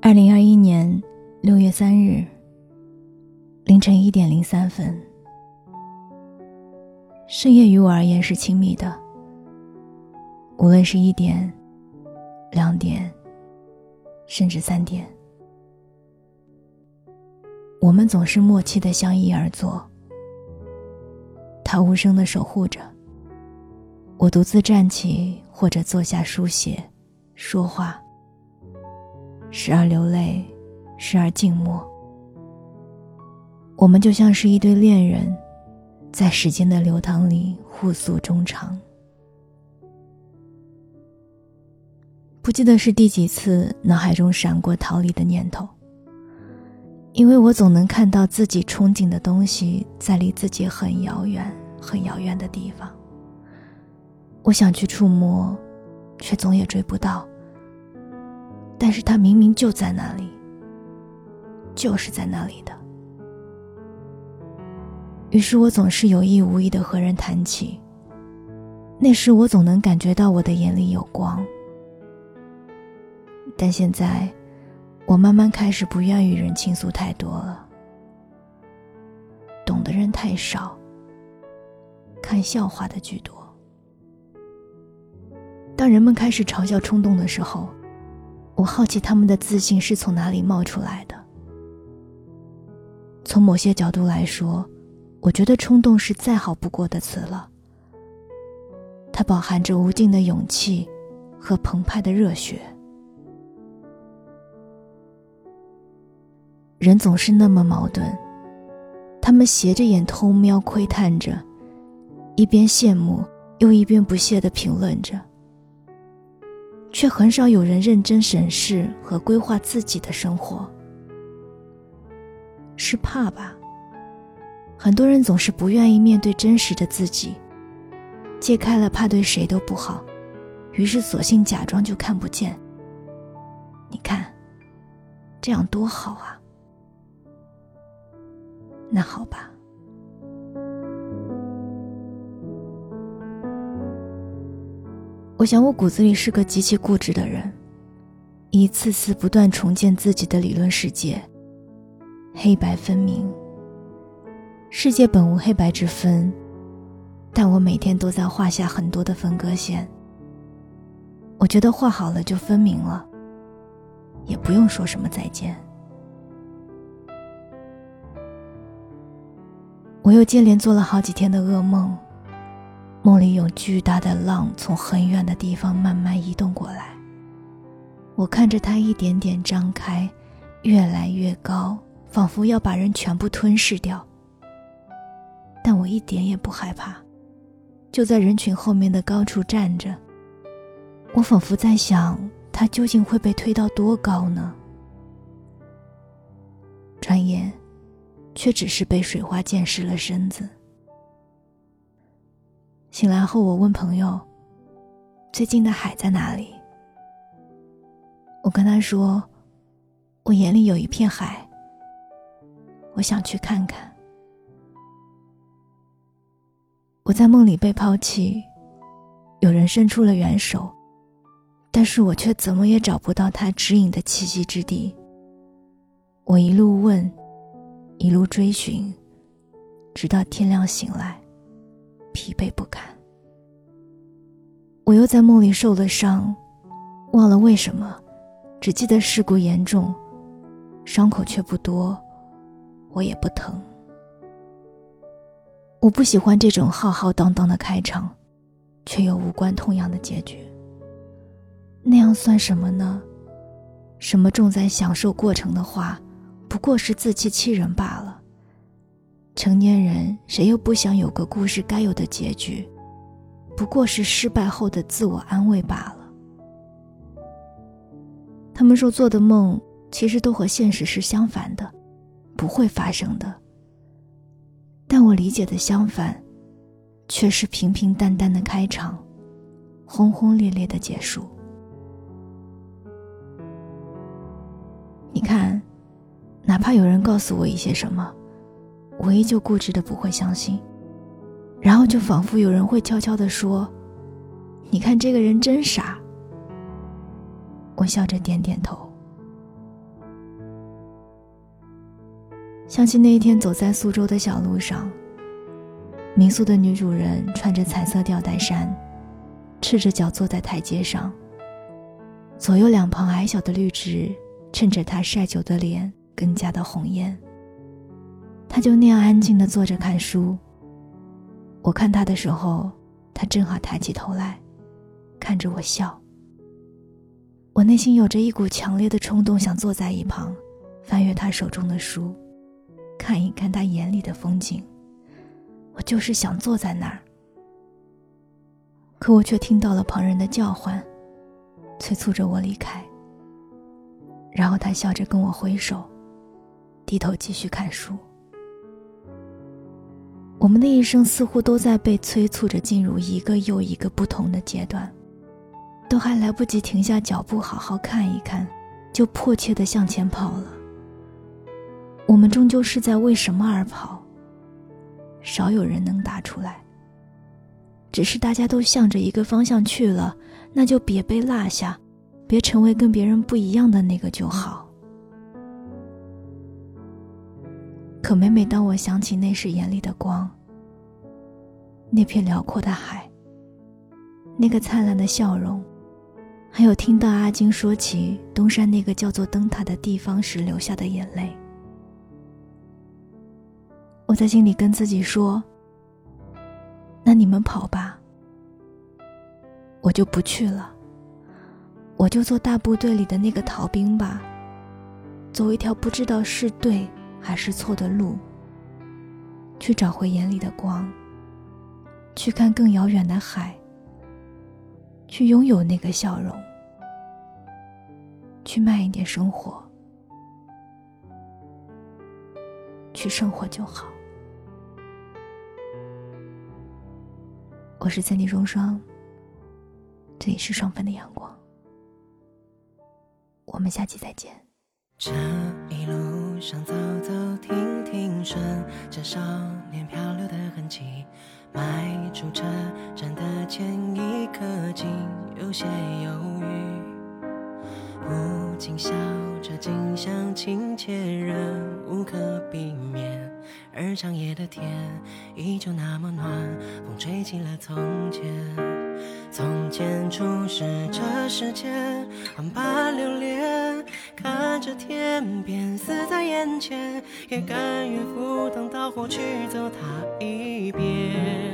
二零二一年六月三日凌晨一点零三分，深夜于我而言是亲密的。无论是一点、两点，甚至三点，我们总是默契的相依而坐。他无声的守护着，我独自站起或者坐下书写、说话。时而流泪，时而静默。我们就像是一对恋人，在时间的流淌里互诉衷肠。不记得是第几次，脑海中闪过逃离的念头。因为我总能看到自己憧憬的东西在离自己很遥远、很遥远的地方。我想去触摸，却总也追不到。但是他明明就在那里，就是在那里的。于是我总是有意无意的和人谈起。那时我总能感觉到我的眼里有光。但现在，我慢慢开始不愿与人倾诉太多了。懂的人太少，看笑话的居多。当人们开始嘲笑冲动的时候。我好奇他们的自信是从哪里冒出来的。从某些角度来说，我觉得冲动是再好不过的词了。它饱含着无尽的勇气和澎湃的热血。人总是那么矛盾，他们斜着眼偷瞄窥探着，一边羡慕又一边不屑的评论着。却很少有人认真审视和规划自己的生活，是怕吧？很多人总是不愿意面对真实的自己，揭开了怕对谁都不好，于是索性假装就看不见。你看，这样多好啊！那好吧。我想，我骨子里是个极其固执的人，一次次不断重建自己的理论世界。黑白分明，世界本无黑白之分，但我每天都在画下很多的分割线。我觉得画好了就分明了，也不用说什么再见。我又接连做了好几天的噩梦。梦里有巨大的浪从很远的地方慢慢移动过来，我看着它一点点张开，越来越高，仿佛要把人全部吞噬掉。但我一点也不害怕，就在人群后面的高处站着。我仿佛在想，它究竟会被推到多高呢？转眼，却只是被水花溅湿了身子。醒来后，我问朋友：“最近的海在哪里？”我跟他说：“我眼里有一片海，我想去看看。”我在梦里被抛弃，有人伸出了援手，但是我却怎么也找不到他指引的栖息之地。我一路问，一路追寻，直到天亮醒来。疲惫不堪，我又在梦里受了伤，忘了为什么，只记得事故严重，伤口却不多，我也不疼。我不喜欢这种浩浩荡荡的开场，却又无关痛痒的结局。那样算什么呢？什么重在享受过程的话，不过是自欺欺人罢了。成年人谁又不想有个故事该有的结局？不过是失败后的自我安慰罢了。他们说做的梦其实都和现实是相反的，不会发生的。但我理解的相反，却是平平淡淡的开场，轰轰烈烈的结束。你看，哪怕有人告诉我一些什么。我依旧固执的不会相信，然后就仿佛有人会悄悄的说：“你看这个人真傻。”我笑着点点头。想起那一天走在苏州的小路上，民宿的女主人穿着彩色吊带衫，赤着脚坐在台阶上。左右两旁矮小的绿植衬着她晒久的脸更加的红艳。他就那样安静地坐着看书。我看他的时候，他正好抬起头来，看着我笑。我内心有着一股强烈的冲动，想坐在一旁，翻阅他手中的书，看一看他眼里的风景。我就是想坐在那儿，可我却听到了旁人的叫唤，催促着我离开。然后他笑着跟我挥手，低头继续看书。我们的一生似乎都在被催促着进入一个又一个不同的阶段。都还来不及停下脚步，好好看一看，就迫切地向前跑了。我们终究是在为什么而跑？少有人能答出来。只是大家都向着一个方向去了，那就别被落下，别成为跟别人不一样的那个就好。可每每当我想起那时眼里的光，那片辽阔的海，那个灿烂的笑容。还有听到阿金说起东山那个叫做灯塔的地方时流下的眼泪，我在心里跟自己说：“那你们跑吧，我就不去了，我就做大部队里的那个逃兵吧，走一条不知道是对还是错的路，去找回眼里的光，去看更遥远的海。”去拥有那个笑容，去慢一点生活，去生活就好。我是三弟双双，这里是双份的阳光，我们下期再见。上走走停停，顺着少年漂流的痕迹。迈出车站的前一刻，竟有些犹豫，不禁笑着，近乡情怯，仍无可避免。而长夜的天依旧那么暖，风吹起了从前。从前初识这世间，万般留恋，看着天边死在眼前，也甘愿赴汤蹈火去走它一遍。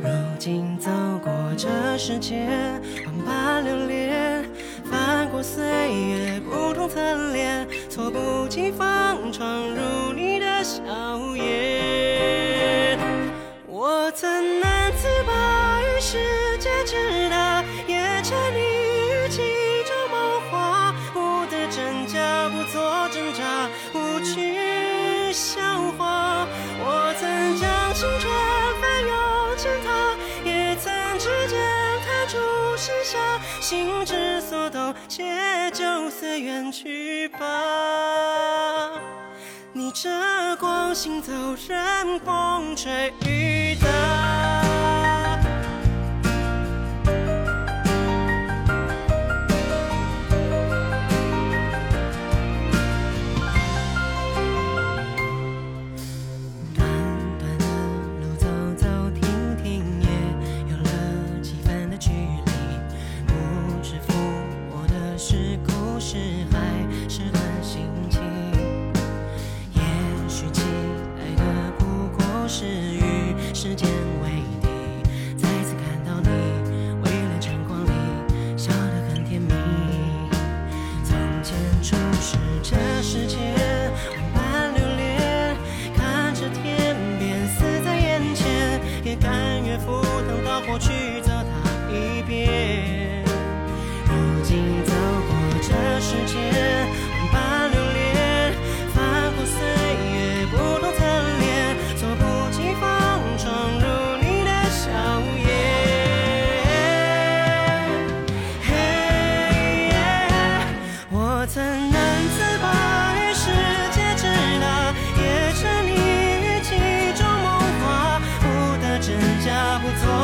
如今走过这世间，万般流连，翻过岁月不同侧脸，措不及防闯入你的笑做挣扎，不去笑话。我曾将青春翻涌成她，也曾指尖弹出盛夏。心之所动，且就此远去吧。逆着光行走，任风吹雨打。做